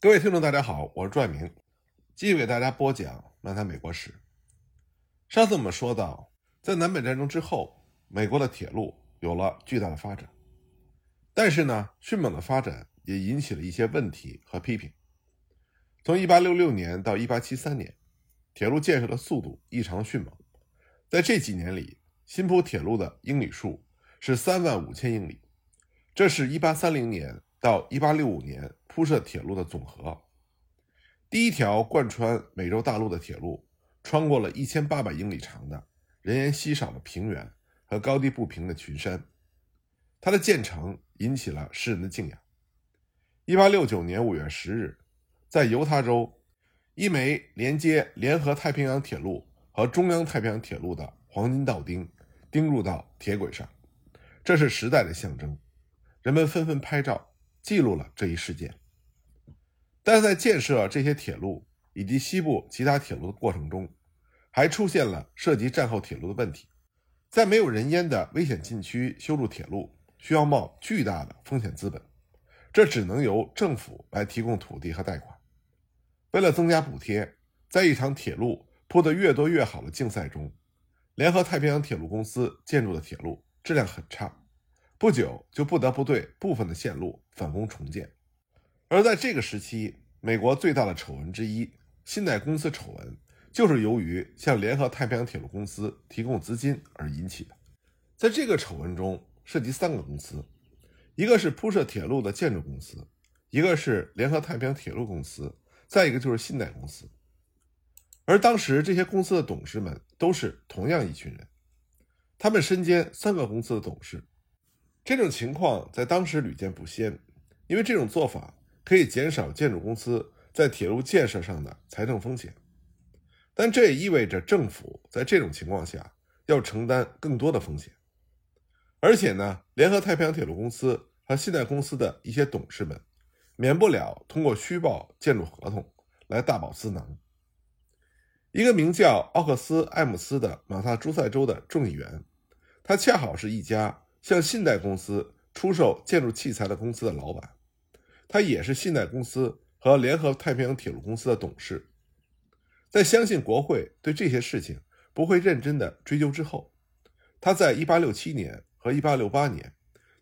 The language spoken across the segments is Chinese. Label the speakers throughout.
Speaker 1: 各位听众，大家好，我是拽明，继续给大家播讲《漫谈美国史》。上次我们说到，在南北战争之后，美国的铁路有了巨大的发展，但是呢，迅猛的发展也引起了一些问题和批评。从1866年到1873年，铁路建设的速度异常迅猛，在这几年里，新铺铁路的英里数是3万五千英里，这是1830年到1865年。铺设铁路的总和，第一条贯穿美洲大陆的铁路，穿过了一千八百英里长的人烟稀少的平原和高低不平的群山。它的建成引起了世人的敬仰。一八六九年五月十日，在犹他州，一枚连接联合太平洋铁路和中央太平洋铁路的黄金道钉钉入到铁轨上，这是时代的象征。人们纷纷拍照记录了这一事件。但在建设这些铁路以及西部其他铁路的过程中，还出现了涉及战后铁路的问题。在没有人烟的危险禁区修筑铁路，需要冒巨大的风险资本，这只能由政府来提供土地和贷款。为了增加补贴，在一场铁路铺得越多越好的竞赛中，联合太平洋铁路公司建筑的铁路质量很差，不久就不得不对部分的线路返工重建。而在这个时期，美国最大的丑闻之一——信贷公司丑闻，就是由于向联合太平洋铁路公司提供资金而引起的。在这个丑闻中，涉及三个公司：一个是铺设铁路的建筑公司，一个是联合太平洋铁路公司，再一个就是信贷公司。而当时这些公司的董事们都是同样一群人，他们身兼三个公司的董事。这种情况在当时屡见不鲜，因为这种做法。可以减少建筑公司在铁路建设上的财政风险，但这也意味着政府在这种情况下要承担更多的风险。而且呢，联合太平洋铁路公司和信贷公司的一些董事们，免不了通过虚报建筑合同来大饱私囊。一个名叫奥克斯·艾姆斯的马萨诸塞州的众议员，他恰好是一家向信贷公司出售建筑器材的公司的老板。他也是信贷公司和联合太平洋铁路公司的董事，在相信国会对这些事情不会认真的追究之后，他在1867年和1868年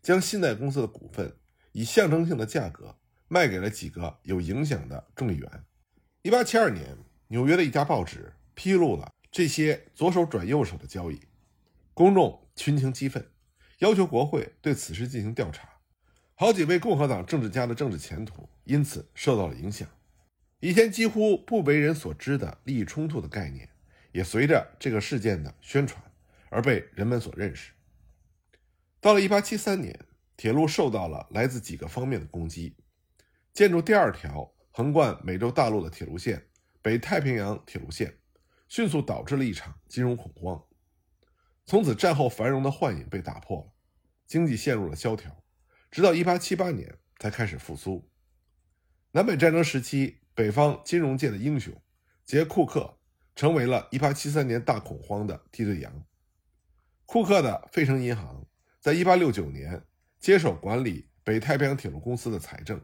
Speaker 1: 将信贷公司的股份以象征性的价格卖给了几个有影响的众议员。1872年，纽约的一家报纸披露了这些左手转右手的交易，公众群情激愤，要求国会对此事进行调查。好几位共和党政治家的政治前途因此受到了影响，以前几乎不为人所知的利益冲突的概念，也随着这个事件的宣传而被人们所认识。到了1873年，铁路受到了来自几个方面的攻击，建筑第二条横贯美洲大陆的铁路线——北太平洋铁路线，迅速导致了一场金融恐慌，从此战后繁荣的幻影被打破了，经济陷入了萧条。直到1878年才开始复苏。南北战争时期，北方金融界的英雄杰库克成为了1873年大恐慌的替罪羊。库克的费城银行在1869年接手管理北太平洋铁路公司的财政，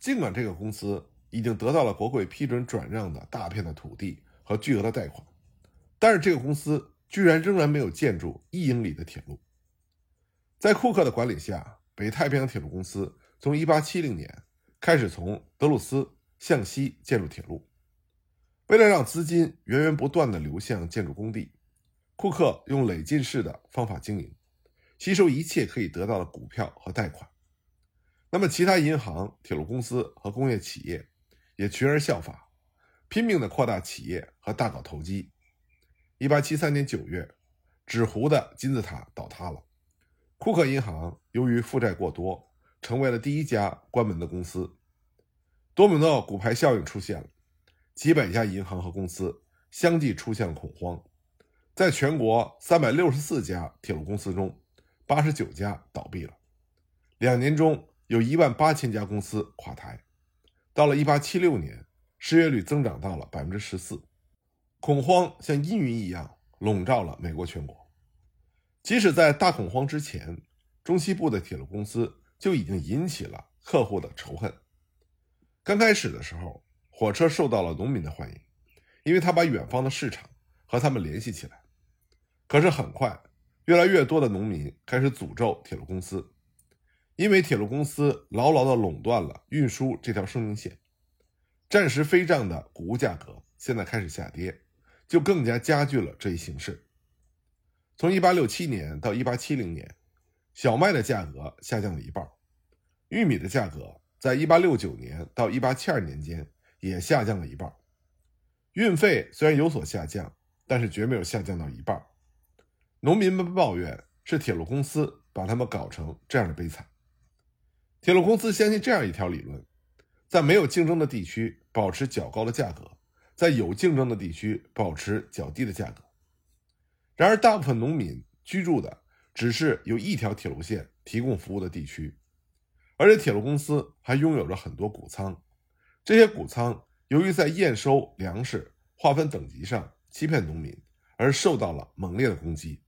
Speaker 1: 尽管这个公司已经得到了国会批准转让的大片的土地和巨额的贷款，但是这个公司居然仍然没有建筑一英里的铁路。在库克的管理下。北太平洋铁路公司从1870年开始从德鲁斯向西建筑铁路。为了让资金源源不断地流向建筑工地，库克用累进式的方法经营，吸收一切可以得到的股票和贷款。那么，其他银行、铁路公司和工业企业也群而效法，拼命地扩大企业和大搞投机。1873年9月，纸糊的金字塔倒塌了。库克银行由于负债过多，成为了第一家关门的公司。多米诺骨牌效应出现了，几百家银行和公司相继出现了恐慌。在全国三百六十四家铁路公司中，八十九家倒闭了。两年中有一万八千家公司垮台。到了一八七六年，失业率增长到了百分之十四，恐慌像阴云一样笼罩了美国全国。即使在大恐慌之前，中西部的铁路公司就已经引起了客户的仇恨。刚开始的时候，火车受到了农民的欢迎，因为他把远方的市场和他们联系起来。可是很快，越来越多的农民开始诅咒铁路公司，因为铁路公司牢牢地垄断了运输这条生命线。战时飞涨的谷物价格现在开始下跌，就更加加剧了这一形势。从1867年到1870年，小麦的价格下降了一半，玉米的价格在1869年到1872年间也下降了一半。运费虽然有所下降，但是绝没有下降到一半。农民们抱怨是铁路公司把他们搞成这样的悲惨。铁路公司相信这样一条理论：在没有竞争的地区保持较高的价格，在有竞争的地区保持较低的价格。然而，大部分农民居住的只是由一条铁路线提供服务的地区，而且铁路公司还拥有着很多谷仓。这些谷仓由于在验收粮食、划分等级上欺骗农民，而受到了猛烈的攻击。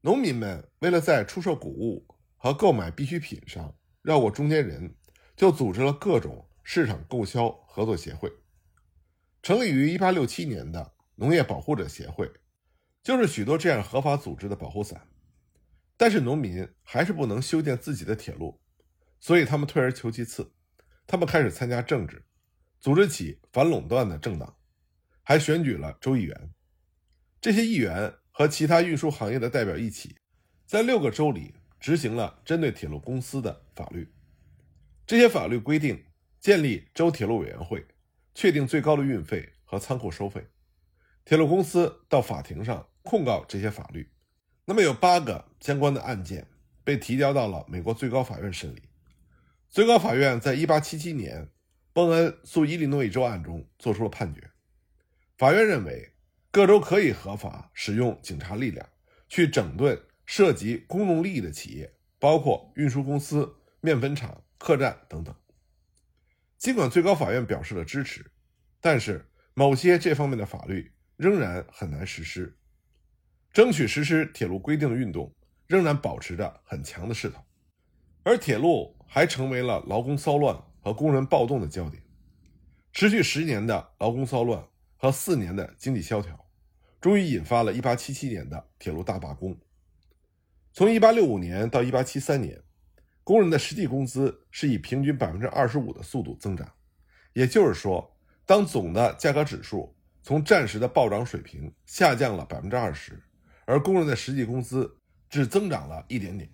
Speaker 1: 农民们为了在出售谷物和购买必需品上绕过中间人，就组织了各种市场购销合作协会。成立于1867年的农业保护者协会，就是许多这样合法组织的保护伞。但是农民还是不能修建自己的铁路，所以他们退而求其次，他们开始参加政治，组织起反垄断的政党，还选举了州议员。这些议员。和其他运输行业的代表一起，在六个州里执行了针对铁路公司的法律。这些法律规定建立州铁路委员会，确定最高的运费和仓库收费。铁路公司到法庭上控告这些法律。那么有八个相关的案件被提交到了美国最高法院审理。最高法院在1877年邦恩诉伊利诺伊州案中作出了判决。法院认为。各州可以合法使用警察力量去整顿涉及公众利益的企业，包括运输公司、面粉厂、客栈等等。尽管最高法院表示了支持，但是某些这方面的法律仍然很难实施。争取实施铁路规定的运动仍然保持着很强的势头，而铁路还成为了劳工骚乱和工人暴动的焦点。持续十年的劳工骚乱。和四年的经济萧条，终于引发了1877年的铁路大罢工。从1865年到1873年，工人的实际工资是以平均25%的速度增长。也就是说，当总的价格指数从战时的暴涨水平下降了20%，而工人的实际工资只增长了一点点，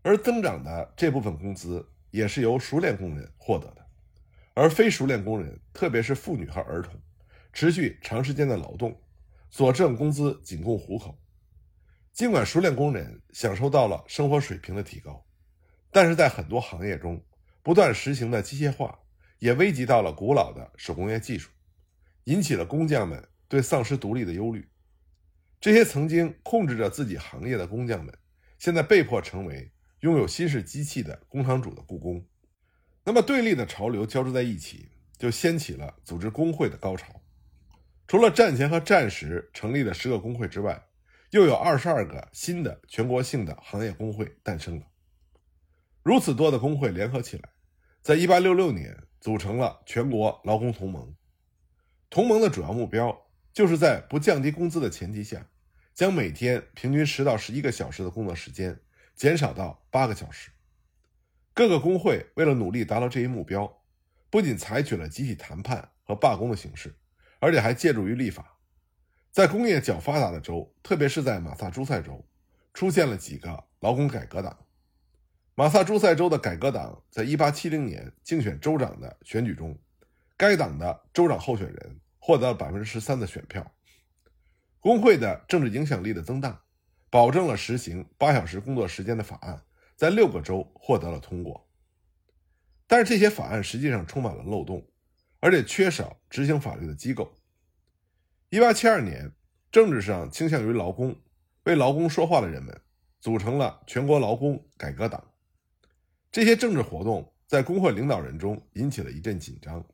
Speaker 1: 而增长的这部分工资也是由熟练工人获得的，而非熟练工人，特别是妇女和儿童。持续长时间的劳动，所挣工资仅供糊口。尽管熟练工人享受到了生活水平的提高，但是在很多行业中，不断实行的机械化也危及到了古老的手工业技术，引起了工匠们对丧失独立的忧虑。这些曾经控制着自己行业的工匠们，现在被迫成为拥有新式机器的工厂主的雇工。那么，对立的潮流交织在一起，就掀起了组织工会的高潮。除了战前和战时成立的十个工会之外，又有二十二个新的全国性的行业工会诞生了。如此多的工会联合起来，在一八六六年组成了全国劳工同盟。同盟的主要目标就是在不降低工资的前提下，将每天平均十到十一个小时的工作时间减少到八个小时。各个工会为了努力达到这一目标，不仅采取了集体谈判和罢工的形式。而且还借助于立法，在工业较发达的州，特别是在马萨诸塞州，出现了几个劳工改革党。马萨诸塞州的改革党在1870年竞选州长的选举中，该党的州长候选人获得了百分之十三的选票。工会的政治影响力的增大，保证了实行八小时工作时间的法案在六个州获得了通过。但是这些法案实际上充满了漏洞。而且缺少执行法律的机构。一八七二年，政治上倾向于劳工、为劳工说话的人们组成了全国劳工改革党。这些政治活动在工会领导人中引起了一阵紧张。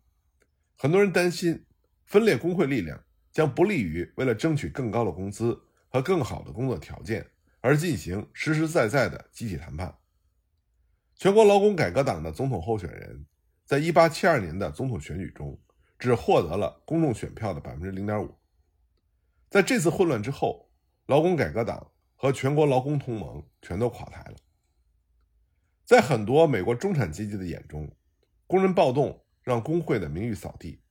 Speaker 1: 很多人担心分裂工会力量将不利于为了争取更高的工资和更好的工作条件而进行实实在在的集体谈判。全国劳工改革党的总统候选人。在1872年的总统选举中，只获得了公众选票的百分之零点五。在这次混乱之后，劳工改革党和全国劳工同盟全都垮台了。在很多美国中产阶级的眼中，工人暴动让工会的名誉扫地。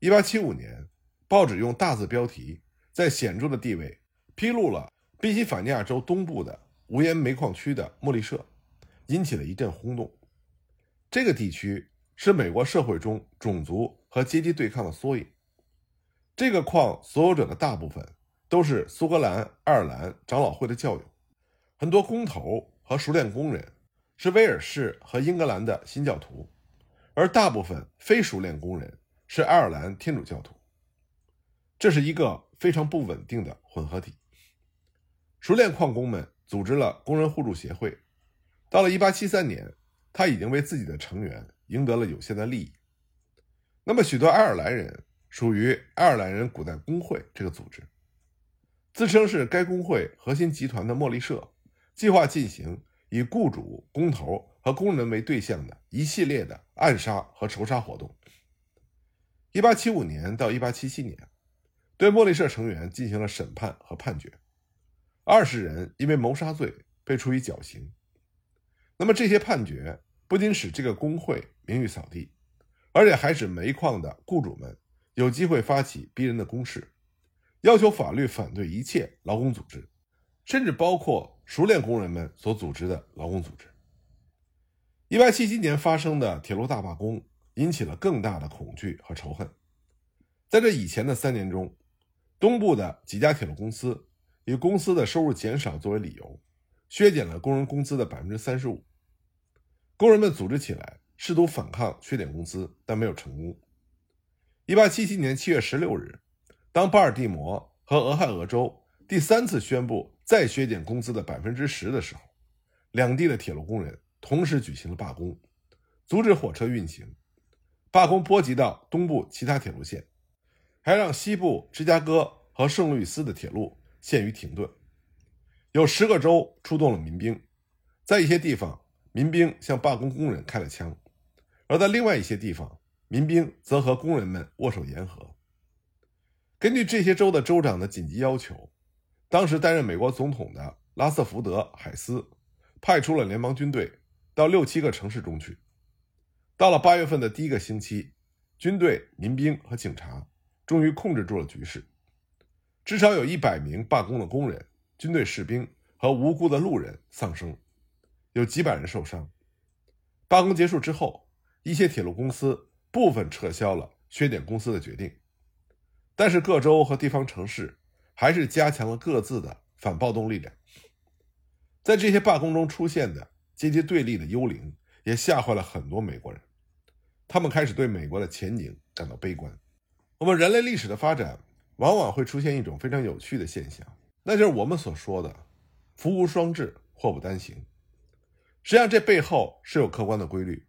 Speaker 1: 1875年，报纸用大字标题，在显著的地位披露了宾夕法尼亚州东部的无烟煤矿区的莫利社，引起了一阵轰动。这个地区是美国社会中种族和阶级对抗的缩影。这个矿所有者的大部分都是苏格兰爱尔兰长老会的教友，很多工头和熟练工人是威尔士和英格兰的新教徒，而大部分非熟练工人是爱尔兰天主教徒。这是一个非常不稳定的混合体。熟练矿工们组织了工人互助协会，到了1873年，他已经为自己的成员赢得了有限的利益。那么，许多爱尔兰人。属于爱尔兰人古代工会这个组织，自称是该工会核心集团的莫利社，计划进行以雇主、工头和工人为对象的一系列的暗杀和仇杀活动。一八七五年到一八七七年，对莫利社成员进行了审判和判决，二十人因为谋杀罪被处以绞刑。那么这些判决不仅使这个工会名誉扫地，而且还使煤矿的雇主们。有机会发起逼人的攻势，要求法律反对一切劳工组织，甚至包括熟练工人们所组织的劳工组织。一八七七年发生的铁路大罢工引起了更大的恐惧和仇恨。在这以前的三年中，东部的几家铁路公司以公司的收入减少作为理由，削减了工人工资的百分之三十五。工人们组织起来，试图反抗削减工资，但没有成功。一八七七年七月十六日，当巴尔的摩和俄亥俄州第三次宣布再削减工资的百分之十的时候，两地的铁路工人同时举行了罢工，阻止火车运行。罢工波及到东部其他铁路线，还让西部芝加哥和圣路易斯的铁路陷于停顿。有十个州出动了民兵，在一些地方，民兵向罢工工人开了枪，而在另外一些地方。民兵则和工人们握手言和。根据这些州的州长的紧急要求，当时担任美国总统的拉瑟福德·海斯派出了联邦军队到六七个城市中去。到了八月份的第一个星期，军队、民兵和警察终于控制住了局势。至少有一百名罢工的工人、军队士兵和无辜的路人丧生，有几百人受伤。罢工结束之后，一些铁路公司。部分撤销了削减公司的决定，但是各州和地方城市还是加强了各自的反暴动力量。在这些罢工中出现的阶级对立的幽灵，也吓坏了很多美国人，他们开始对美国的前景感到悲观。我们人类历史的发展往往会出现一种非常有趣的现象，那就是我们所说的“福无双至，祸不单行”。实际上，这背后是有客观的规律，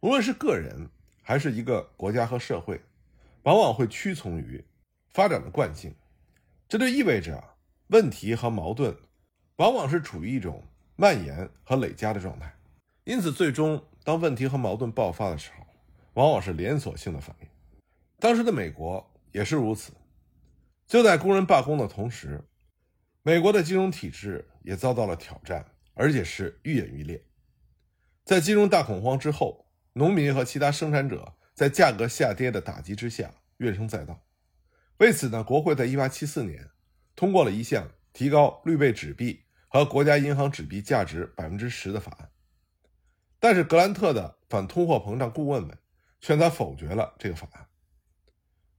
Speaker 1: 无论是个人。还是一个国家和社会，往往会屈从于发展的惯性，这就意味着问题和矛盾往往是处于一种蔓延和累加的状态。因此，最终当问题和矛盾爆发的时候，往往是连锁性的反应。当时的美国也是如此。就在工人罢工的同时，美国的金融体制也遭到了挑战，而且是愈演愈烈。在金融大恐慌之后。农民和其他生产者在价格下跌的打击之下怨声载道。为此呢，国会在1874年通过了一项提高绿贝纸币和国家银行纸币价值百分之十的法案。但是格兰特的反通货膨胀顾问们劝他否决了这个法案。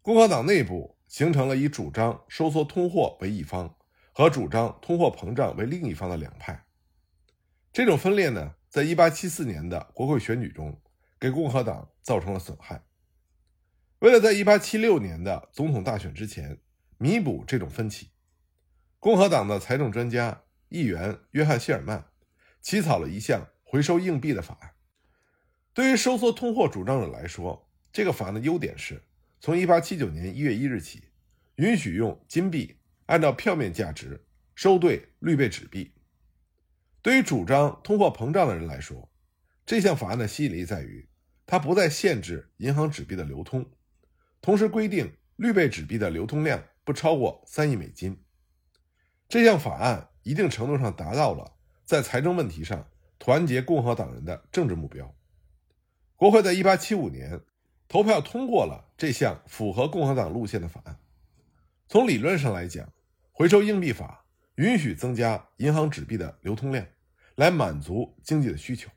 Speaker 1: 共和党内部形成了以主张收缩通货为一方和主张通货膨胀为另一方的两派。这种分裂呢，在1874年的国会选举中。给共和党造成了损害。为了在1876年的总统大选之前弥补这种分歧，共和党的财政专家议员约翰希尔曼起草了一项回收硬币的法案。对于收缩通货主张者来说，这个法案的优点是从1879年1月1日起，允许用金币按照票面价值收兑绿贝纸币。对于主张通货膨胀的人来说，这项法案的吸引力在于，它不再限制银行纸币的流通，同时规定绿背纸币的流通量不超过三亿美金。这项法案一定程度上达到了在财政问题上团结共和党人的政治目标。国会在1875年投票通过了这项符合共和党路线的法案。从理论上来讲，回收硬币法允许增加银行纸币的流通量，来满足经济的需求。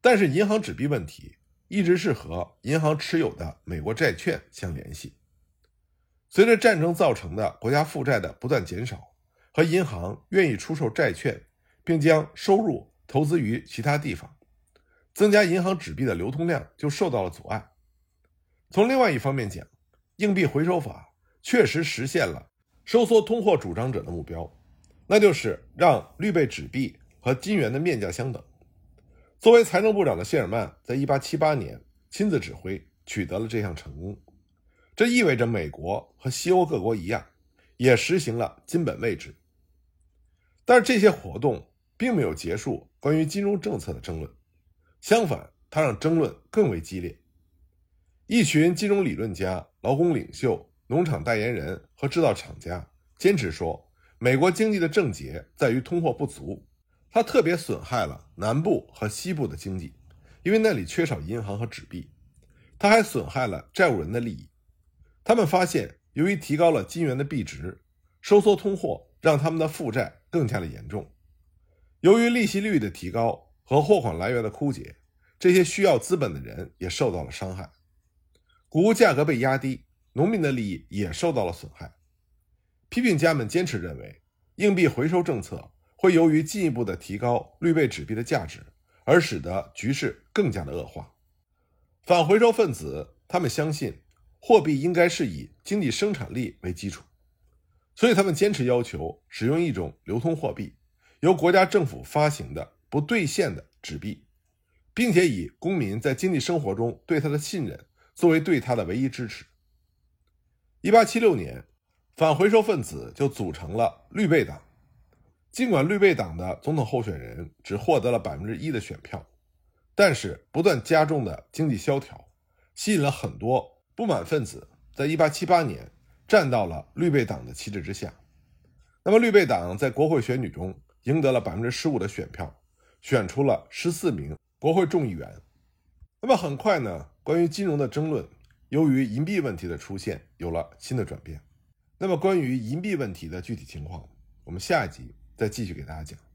Speaker 1: 但是，银行纸币问题一直是和银行持有的美国债券相联系。随着战争造成的国家负债的不断减少，和银行愿意出售债券，并将收入投资于其他地方，增加银行纸币的流通量就受到了阻碍。从另外一方面讲，硬币回收法确实实现了收缩通货主张者的目标，那就是让绿背纸币和金元的面价相等。作为财政部长的谢尔曼在1878年亲自指挥，取得了这项成功。这意味着美国和西欧各国一样，也实行了金本位制。但是这些活动并没有结束关于金融政策的争论，相反，它让争论更为激烈。一群金融理论家、劳工领袖、农场代言人和制造厂家坚持说，美国经济的症结在于通货不足，它特别损害了南部和西部的经济，因为那里缺少银行和纸币。它还损害了债务人的利益。他们发现，由于提高了金元的币值，收缩通货让他们的负债更加的严重。由于利息率的提高和货款来源的枯竭，这些需要资本的人也受到了伤害。谷物价格被压低，农民的利益也受到了损害。批评家们坚持认为，硬币回收政策会由于进一步的提高绿背纸币的价值，而使得局势更加的恶化。反回收分子他们相信。货币应该是以经济生产力为基础，所以他们坚持要求使用一种流通货币，由国家政府发行的不兑现的纸币，并且以公民在经济生活中对他的信任作为对他的唯一支持。一八七六年，反回收分子就组成了绿背党。尽管绿背党的总统候选人只获得了百分之一的选票，但是不断加重的经济萧条吸引了很多。不满分子在1878年站到了绿背党的旗帜之下，那么绿背党在国会选举中赢得了百分之十五的选票，选出了十四名国会众议员。那么很快呢，关于金融的争论，由于银币问题的出现，有了新的转变。那么关于银币问题的具体情况，我们下一集再继续给大家讲。